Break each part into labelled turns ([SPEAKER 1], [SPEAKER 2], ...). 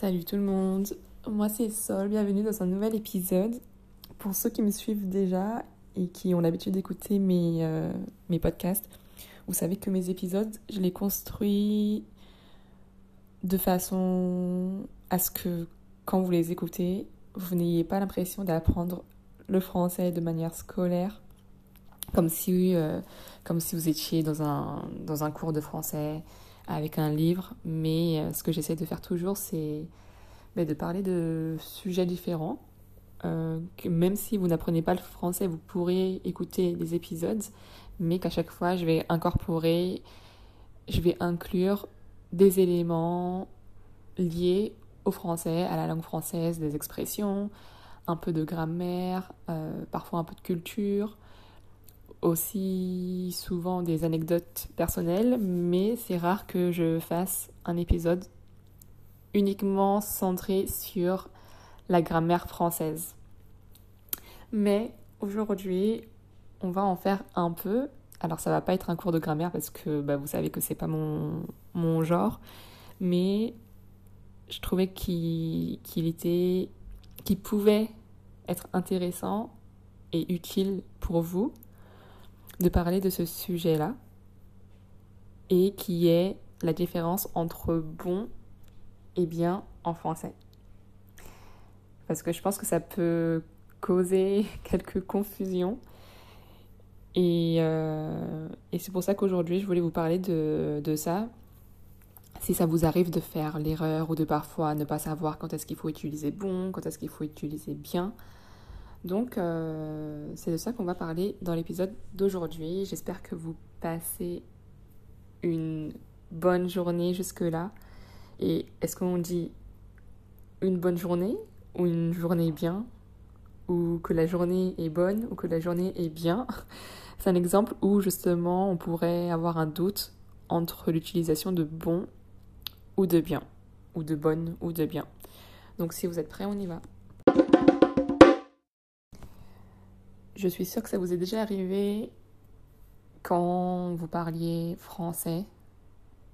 [SPEAKER 1] Salut tout le monde, moi c'est Sol, bienvenue dans un nouvel épisode. Pour ceux qui me suivent déjà et qui ont l'habitude d'écouter mes, euh, mes podcasts, vous savez que mes épisodes, je les construis de façon à ce que quand vous les écoutez, vous n'ayez pas l'impression d'apprendre le français de manière scolaire, comme si, euh, comme si vous étiez dans un, dans un cours de français avec un livre, mais euh, ce que j'essaie de faire toujours, c'est ben, de parler de sujets différents. Euh, même si vous n'apprenez pas le français, vous pourrez écouter les épisodes, mais qu'à chaque fois, je vais incorporer, je vais inclure des éléments liés au français, à la langue française, des expressions, un peu de grammaire, euh, parfois un peu de culture, aussi souvent des anecdotes personnelles, mais c'est rare que je fasse un épisode uniquement centré sur la grammaire française. Mais aujourd'hui, on va en faire un peu. Alors ça va pas être un cours de grammaire parce que bah, vous savez que c'est pas mon, mon genre, mais je trouvais qu'il était qu'il pouvait être intéressant et utile pour vous de parler de ce sujet-là et qui est la différence entre bon et bien en français. Parce que je pense que ça peut causer quelques confusions. Et, euh, et c'est pour ça qu'aujourd'hui, je voulais vous parler de, de ça. Si ça vous arrive de faire l'erreur ou de parfois ne pas savoir quand est-ce qu'il faut utiliser bon, quand est-ce qu'il faut utiliser bien, donc, euh, c'est de ça qu'on va parler dans l'épisode d'aujourd'hui. J'espère que vous passez une bonne journée jusque-là. Et est-ce qu'on dit une bonne journée ou une journée bien? Ou que la journée est bonne ou que la journée est bien? C'est un exemple où justement on pourrait avoir un doute entre l'utilisation de bon ou de bien, ou de bonne ou de bien. Donc si vous êtes prêts, on y va. Je suis sûre que ça vous est déjà arrivé quand vous parliez français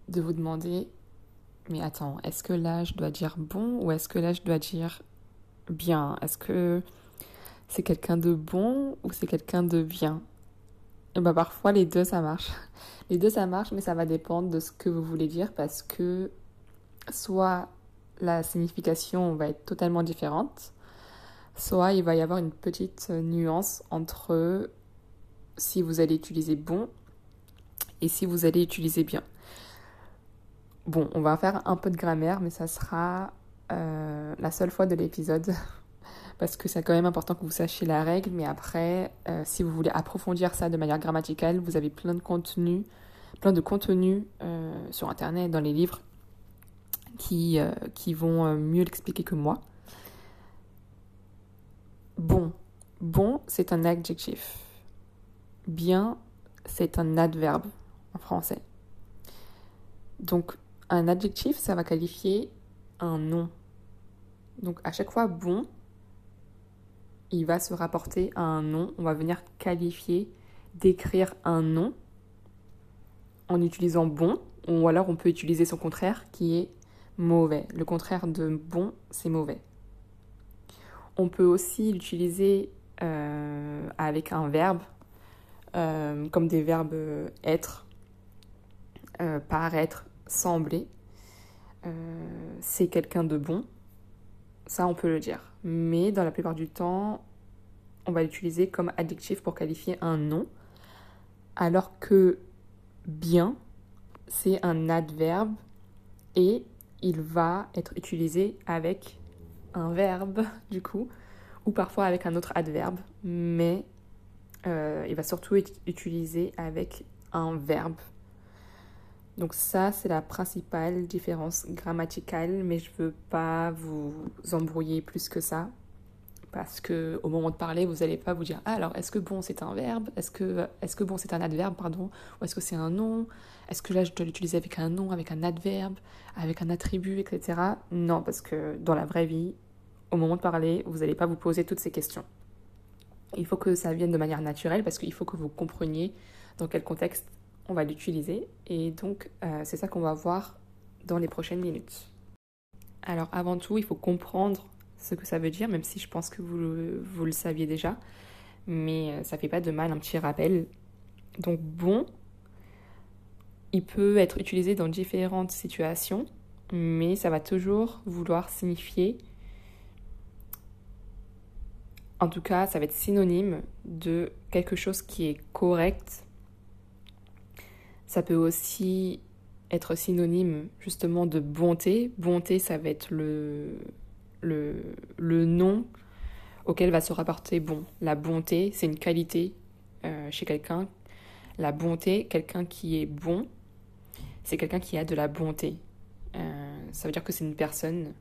[SPEAKER 1] de vous demander mais attends, est-ce que là je dois dire bon ou est-ce que là je dois dire bien? Est-ce que c'est quelqu'un de bon ou c'est quelqu'un de bien? Et bah parfois les deux ça marche. Les deux ça marche mais ça va dépendre de ce que vous voulez dire parce que soit la signification va être totalement différente soit il va y avoir une petite nuance entre si vous allez utiliser bon et si vous allez utiliser bien. Bon, on va faire un peu de grammaire, mais ça sera euh, la seule fois de l'épisode. Parce que c'est quand même important que vous sachiez la règle, mais après, euh, si vous voulez approfondir ça de manière grammaticale, vous avez plein de contenus, plein de euh, sur Internet, dans les livres, qui, qui vont mieux l'expliquer que moi. Bon. Bon, c'est un adjectif. Bien, c'est un adverbe en français. Donc, un adjectif, ça va qualifier un nom. Donc, à chaque fois, bon, il va se rapporter à un nom. On va venir qualifier, décrire un nom en utilisant bon, ou alors on peut utiliser son contraire qui est mauvais. Le contraire de bon, c'est mauvais. On peut aussi l'utiliser euh, avec un verbe, euh, comme des verbes être, euh, paraître, sembler. c'est quelqu'un de bon, ça on peut le dire. Mais dans la plupart du temps, on va l'utiliser comme adjectif pour qualifier un nom, alors que bien, c'est un adverbe et il va être utilisé avec un verbe, du coup, ou parfois avec un autre adverbe, mais euh, il va surtout être utilisé avec un verbe. Donc ça, c'est la principale différence grammaticale, mais je veux pas vous embrouiller plus que ça, parce que au moment de parler, vous n'allez pas vous dire ah, alors est-ce que bon c'est un verbe, est-ce que est-ce que bon c'est un adverbe pardon, ou est-ce que c'est un nom, est-ce que là je dois l'utiliser avec un nom, avec un adverbe, avec un attribut, etc. Non, parce que dans la vraie vie, au moment de parler, vous n'allez pas vous poser toutes ces questions. Il faut que ça vienne de manière naturelle parce qu'il faut que vous compreniez dans quel contexte on va l'utiliser. Et donc, euh, c'est ça qu'on va voir dans les prochaines minutes. Alors avant tout, il faut comprendre ce que ça veut dire, même si je pense que vous, vous le saviez déjà. Mais euh, ça fait pas de mal un petit rappel. Donc bon, il peut être utilisé dans différentes situations, mais ça va toujours vouloir signifier, en tout cas, ça va être synonyme de quelque chose qui est correct. Ça peut aussi être synonyme justement de bonté. Bonté, ça va être le, le, le nom auquel va se rapporter bon. La bonté, c'est une qualité euh, chez quelqu'un. La bonté, quelqu'un qui est bon, c'est quelqu'un qui a de la bonté. Euh, ça veut dire que c'est une personne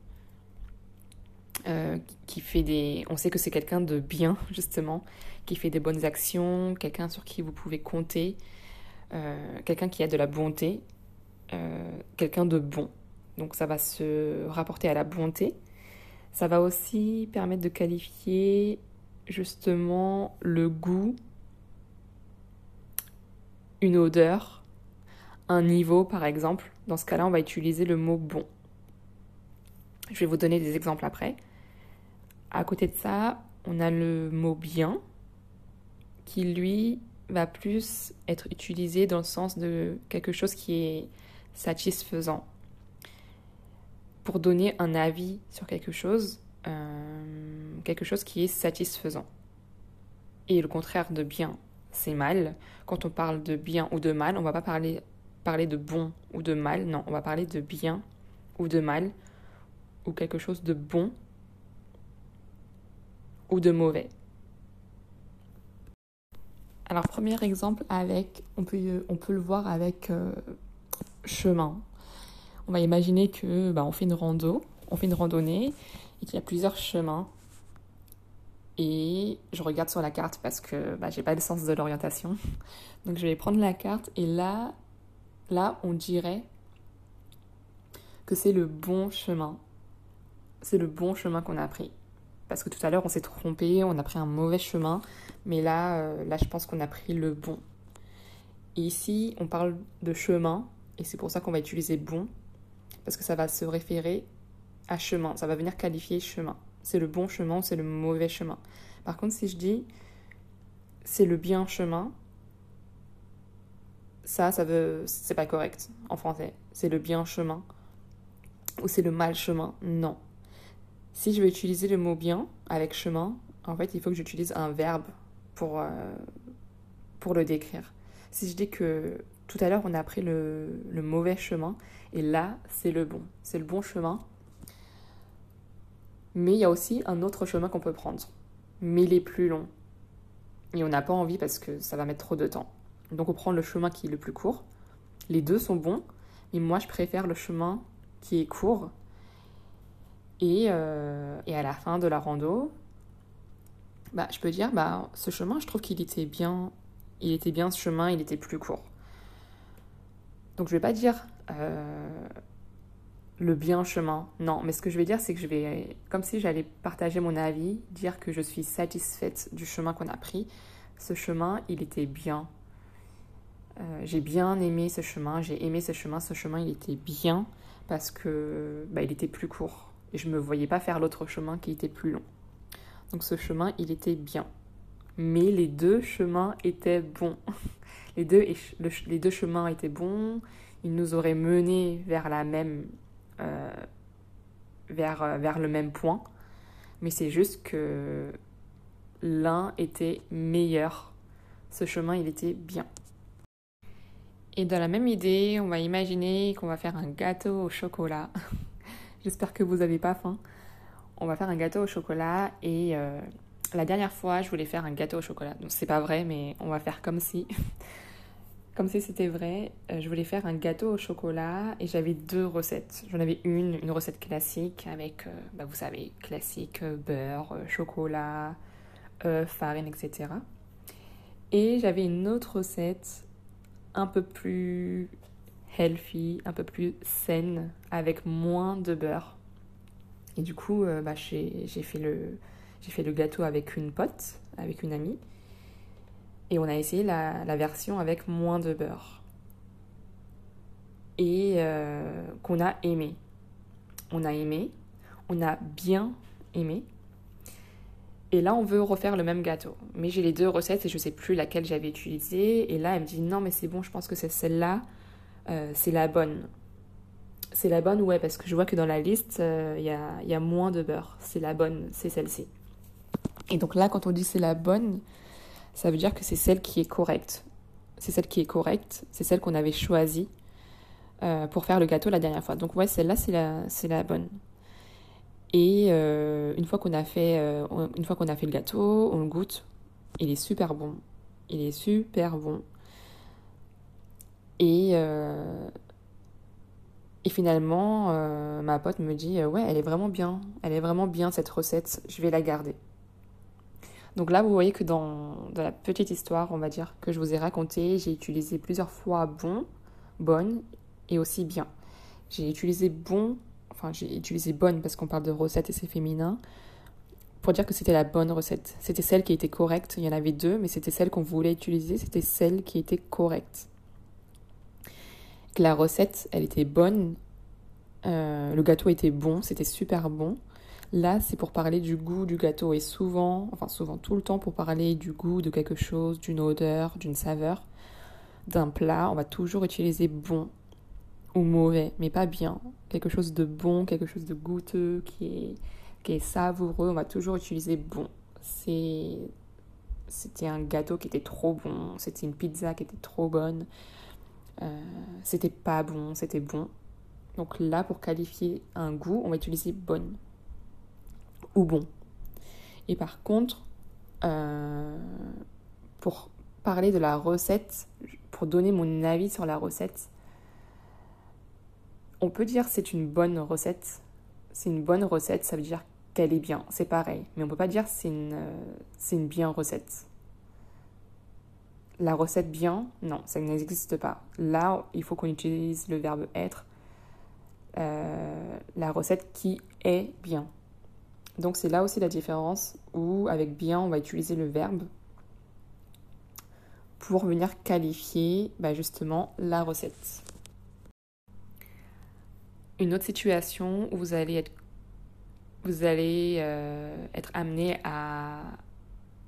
[SPEAKER 1] euh, qui fait des... On sait que c'est quelqu'un de bien, justement, qui fait des bonnes actions, quelqu'un sur qui vous pouvez compter, quelqu'un qui a de la bonté, quelqu'un de bon. Donc ça va se rapporter à la bonté. Ça va aussi permettre de qualifier justement le goût, une odeur, un niveau par exemple. Dans ce cas-là, on va utiliser le mot bon. Je vais vous donner des exemples après. À côté de ça, on a le mot bien qui lui va plus être utilisé dans le sens de quelque chose qui est satisfaisant pour donner un avis sur quelque chose, euh, quelque chose qui est satisfaisant. Et le contraire de bien, c'est mal. Quand on parle de bien ou de mal, on va pas parler de bon ou de mal, non, on va parler de bien ou de mal, ou quelque chose de bon ou de mauvais. Alors premier exemple avec, on peut, on peut le voir avec euh, chemin on va imaginer que bah, on fait une rando, on fait une randonnée et qu'il y a plusieurs chemins. Et je regarde sur la carte parce que bah, j'ai pas le sens de l'orientation. Donc je vais prendre la carte et là, là on dirait que c'est le bon chemin. C'est le bon chemin qu'on a pris. Parce que tout à l'heure on s'est trompé, on a pris un mauvais chemin, mais là, euh, là je pense qu'on a pris le bon. Et ici on parle de chemin et c'est pour ça qu'on va utiliser bon parce que ça va se référer à chemin, ça va venir qualifier chemin. C'est le bon chemin ou c'est le mauvais chemin. Par contre, si je dis c'est le bien chemin, ça, ça veut, c'est pas correct en français. C'est le bien chemin ou c'est le mal chemin? Non. Si je veux utiliser le mot bien avec chemin, en fait, il faut que j'utilise un verbe pour, euh, pour le décrire. Si je dis que tout à l'heure, on a pris le, mauvais chemin. Et là, c'est le bon. C'est le bon chemin. Mais il y a aussi un autre chemin qu'on peut prendre. Mais il est plus long. Et on n'a pas envie parce que ça va mettre trop de temps. Donc on prend le chemin qui est le plus court. Les deux sont bons. Mais moi, je préfère le chemin qui est court. Et, euh, et à la fin de la rando, bah, je peux dire, bah, ce chemin, je trouve qu'il était bien. Il était bien ce chemin, il était plus court. Donc je vais pas dire euh, le bien chemin, non, mais ce que je vais dire, c'est que je vais, comme si j'allais partager mon avis, dire que je suis satisfaite du chemin qu'on a pris. Ce chemin, il était bien. Euh, j'ai bien aimé ce chemin, j'ai aimé ce chemin, ce chemin, il était bien parce que bah, il était plus court et je me voyais pas faire l'autre chemin qui était plus long. Donc ce chemin, il était bien. Mais les deux chemins étaient bons. Les deux, les deux chemins étaient bons, ils nous auraient menés vers la même, euh, vers, euh, vers le même point, mais c'est juste que l'un était meilleur. Ce chemin, il était bien. Et dans la même idée, on va imaginer qu'on va faire un gâteau au chocolat. J'espère que vous n'avez pas faim. On va faire un gâteau au chocolat et euh, la dernière fois, je voulais faire un gâteau au chocolat. Donc c'est pas vrai, mais on va faire comme si. comme si c'était vrai. Euh, je voulais faire un gâteau au chocolat et j'avais deux recettes. J'en avais une, une recette classique avec, euh, bah, vous savez, classique, beurre, chocolat, farine, etc. Et j'avais une autre recette un peu plus healthy, un peu plus saine, avec moins de beurre. Et du coup, bah, j'ai fait le j'ai fait le gâteau avec une pote, avec une amie. Et on a essayé la, version avec moins de beurre. Et euh, qu'on a aimé. on a aimé, on a bien aimé. Et là, on veut refaire le même gâteau. Mais j'ai les deux recettes et je ne sais plus laquelle j'avais utilisée. Et là, elle me dit non, mais c'est bon, je pense que c'est celle-là, euh, c'est la bonne. C'est la bonne, ouais, parce que je vois que dans la liste, euh, il y, a, y, a, moins de beurre. C'est la bonne, c'est celle-ci. Et donc là, quand on dit c'est la bonne, ça veut dire que c'est celle qui est correcte. C'est celle qui est correcte, c'est celle qu'on avait choisie euh, pour faire le gâteau la dernière fois. Donc ouais, celle-là, c'est la, c'est la bonne. Et une fois qu'on a fait, a fait le gâteau, on le goûte. Il est super bon. Il est super bon. Et et finalement, ma pote me dit ouais, elle est vraiment bien. Elle est vraiment bien cette recette. Je vais la garder. Donc là, vous voyez que dans, dans la petite histoire, on va dire que je vous ai raconté, j'ai utilisé plusieurs fois bon, bonne et aussi bien. J'ai utilisé bon enfin j'ai utilisé bonne parce qu'on parle de recette et c'est féminin, pour dire que c'était la bonne recette. C'était celle qui était correcte. Il y en avait deux, mais c'était celle qu'on voulait utiliser, c'était celle qui était correcte. La recette, elle était bonne, euh, le gâteau était bon, c'était super bon. Là, c'est pour parler du goût du gâteau et souvent, enfin souvent tout le temps pour parler du goût de quelque chose, d'une odeur, d'une saveur, d'un plat, on va toujours utiliser bon ou mauvais, mais pas bien. Quelque chose de bon, quelque chose de goûteux, qui est, qui savoureux, on va toujours utiliser bon. C'était un gâteau qui était trop bon, c'était une pizza qui était trop bonne, euh, c'était pas bon, c'était bon. Donc là, pour qualifier un goût, on va utiliser bonne ou bon. Et par contre, euh, pour parler de la recette, pour donner mon avis sur la recette, on peut dire c'est une bonne recette. C'est une bonne recette, ça veut dire qu'elle est bien. C'est pareil. Mais on peut pas dire c'est une, euh, c'est une bien recette. La recette bien, non, ça n'existe pas. Là, il faut qu'on utilise le verbe être. Euh, la recette qui est bien. Donc c'est là aussi la différence où avec bien, on va utiliser le verbe pour venir qualifier bah, justement la recette une autre situation où vous allez être, euh, être amené à,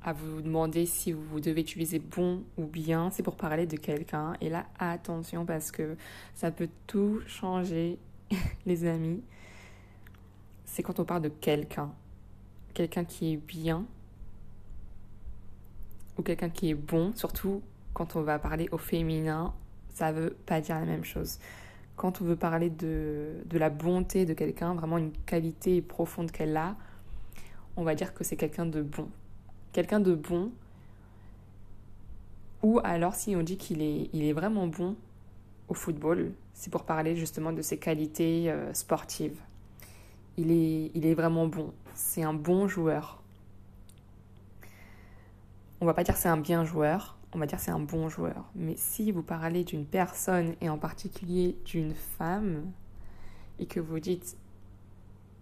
[SPEAKER 1] à vous demander si vous devez utiliser bon ou bien, c'est pour parler de quelqu'un. Et là, attention parce que ça peut tout changer, les amis. C'est quand on parle de quelqu'un. Quelqu'un qui est bien ou quelqu'un qui est bon, surtout quand on va parler au féminin, ça veut pas dire la même chose quand on veut parler de, de la bonté de quelqu'un, vraiment une qualité profonde qu'elle a, on va dire que c'est quelqu'un de bon. Quelqu'un de bon, ou alors si on dit qu'il est, vraiment bon au football, c'est pour parler justement de ses qualités euh, sportives. Il est, il est vraiment bon, c'est un bon joueur. On va pas dire c'est un bien joueur, on va dire c'est un bon joueur. Mais si vous parlez d'une personne et en particulier d'une femme et que vous dites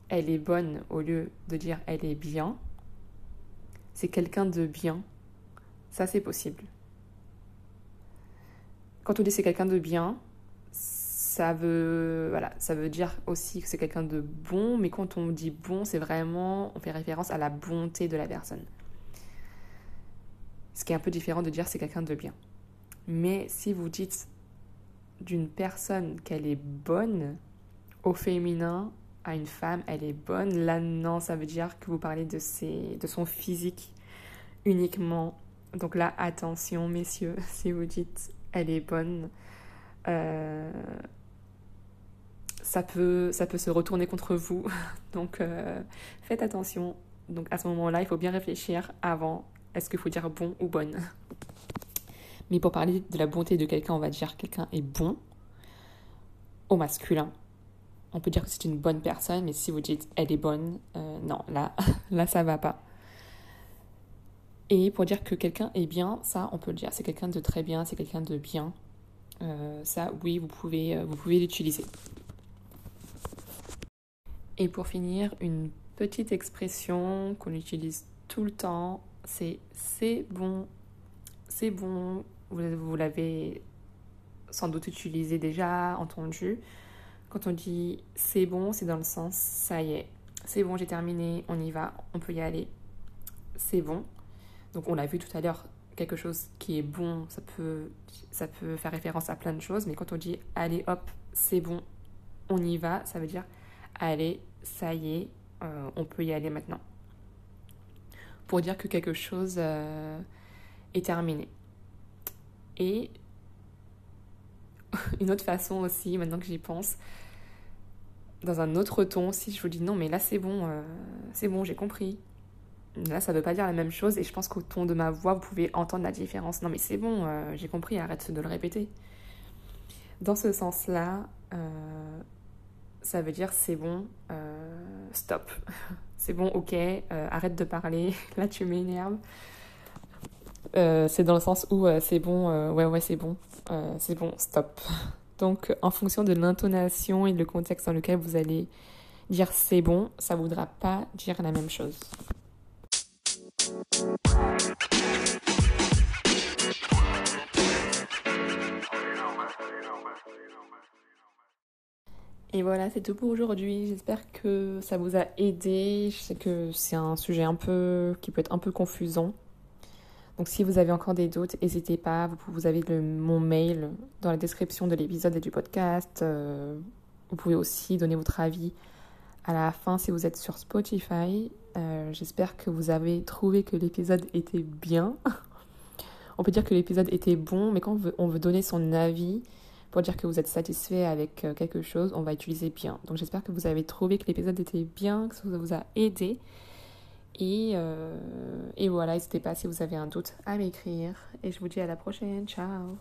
[SPEAKER 1] elle est bonne au lieu de dire elle est bien, c'est quelqu'un de bien. Ça c'est possible. Quand on dit c'est quelqu'un de bien, ça veut voilà, ça veut dire aussi que c'est quelqu'un de bon, mais quand on dit bon, c'est vraiment on fait référence à la bonté de la personne. Ce qui est un peu différent de dire c'est quelqu'un de bien. Mais si vous dites d'une personne qu'elle est bonne, au féminin, à une femme, elle est bonne, là non, ça veut dire que vous parlez de, ses, de son physique uniquement. Donc là, attention, messieurs, si vous dites elle est bonne, euh, ça, peut, ça peut se retourner contre vous. Donc euh, faites attention. Donc à ce moment-là, il faut bien réfléchir avant est-ce qu'il faut dire bon ou bonne? Mais pour parler de la bonté de quelqu'un, on va dire quelqu'un est bon au masculin. On peut dire que c'est une bonne personne, mais si vous dites elle est bonne, euh, non, là, là ça va pas. Et pour dire que quelqu'un est bien, ça on peut le dire, c'est quelqu'un de très bien, c'est quelqu'un de bien. Euh, ça, oui, euh, vous pouvez l'utiliser. Et pour finir, une petite expression qu'on utilise tout le temps c'est c'est bon, c'est bon, vous, l'avez sans doute utilisé déjà, entendu. Quand on dit c'est bon, c'est dans le sens ça y est, c'est bon, j'ai terminé, on y va, on peut y aller, c'est bon. Donc on l'a vu tout à l'heure, quelque chose qui est bon, ça peut, ça peut faire référence à plein de choses, mais quand on dit allez hop, c'est bon, on y va, ça veut dire allez, ça y est, euh, on peut y aller maintenant. Pour dire que quelque chose euh, est terminé. Et une autre façon aussi, maintenant que j'y pense, dans un autre ton, si je vous dis non, mais là c'est bon, euh, c'est bon, j'ai compris. Là, ça veut pas dire la même chose et je pense qu'au ton de ma voix, vous pouvez entendre la différence. Non, mais c'est bon, euh, j'ai compris, arrête de le répéter. Dans ce sens-là, euh, ça veut dire c'est bon, stop. c'est bon, ok, arrête de parler, là tu m'énerves. C'est dans le sens où c'est bon, ouais, ouais, c'est bon, c'est bon, stop. Donc, en fonction de l'intonation et le contexte dans lequel vous allez dire c'est bon, ça ne voudra pas dire la même chose. Et voilà, c'est tout pour aujourd'hui. J'espère que ça vous a aidé. Je sais que c'est un sujet un peu qui peut être un peu confusant. Donc si vous avez encore des doutes, n'hésitez pas. Vous, avez mon mail dans la description de l'épisode et du podcast. Euh, vous pouvez aussi donner votre avis à la fin si vous êtes sur Spotify. Euh, j'espère que vous avez trouvé que l'épisode était bien. on peut dire que l'épisode était bon, mais quand on veut, on veut, donner son avis pour dire que vous êtes satisfait avec euh, quelque chose, on va utiliser bien. Donc j'espère que vous avez trouvé que l'épisode était bien, que ça vous a aidé. Et, euh, et voilà, n'hésitez pas si vous avez un doute à m'écrire. Et je vous dis à la prochaine. Ciao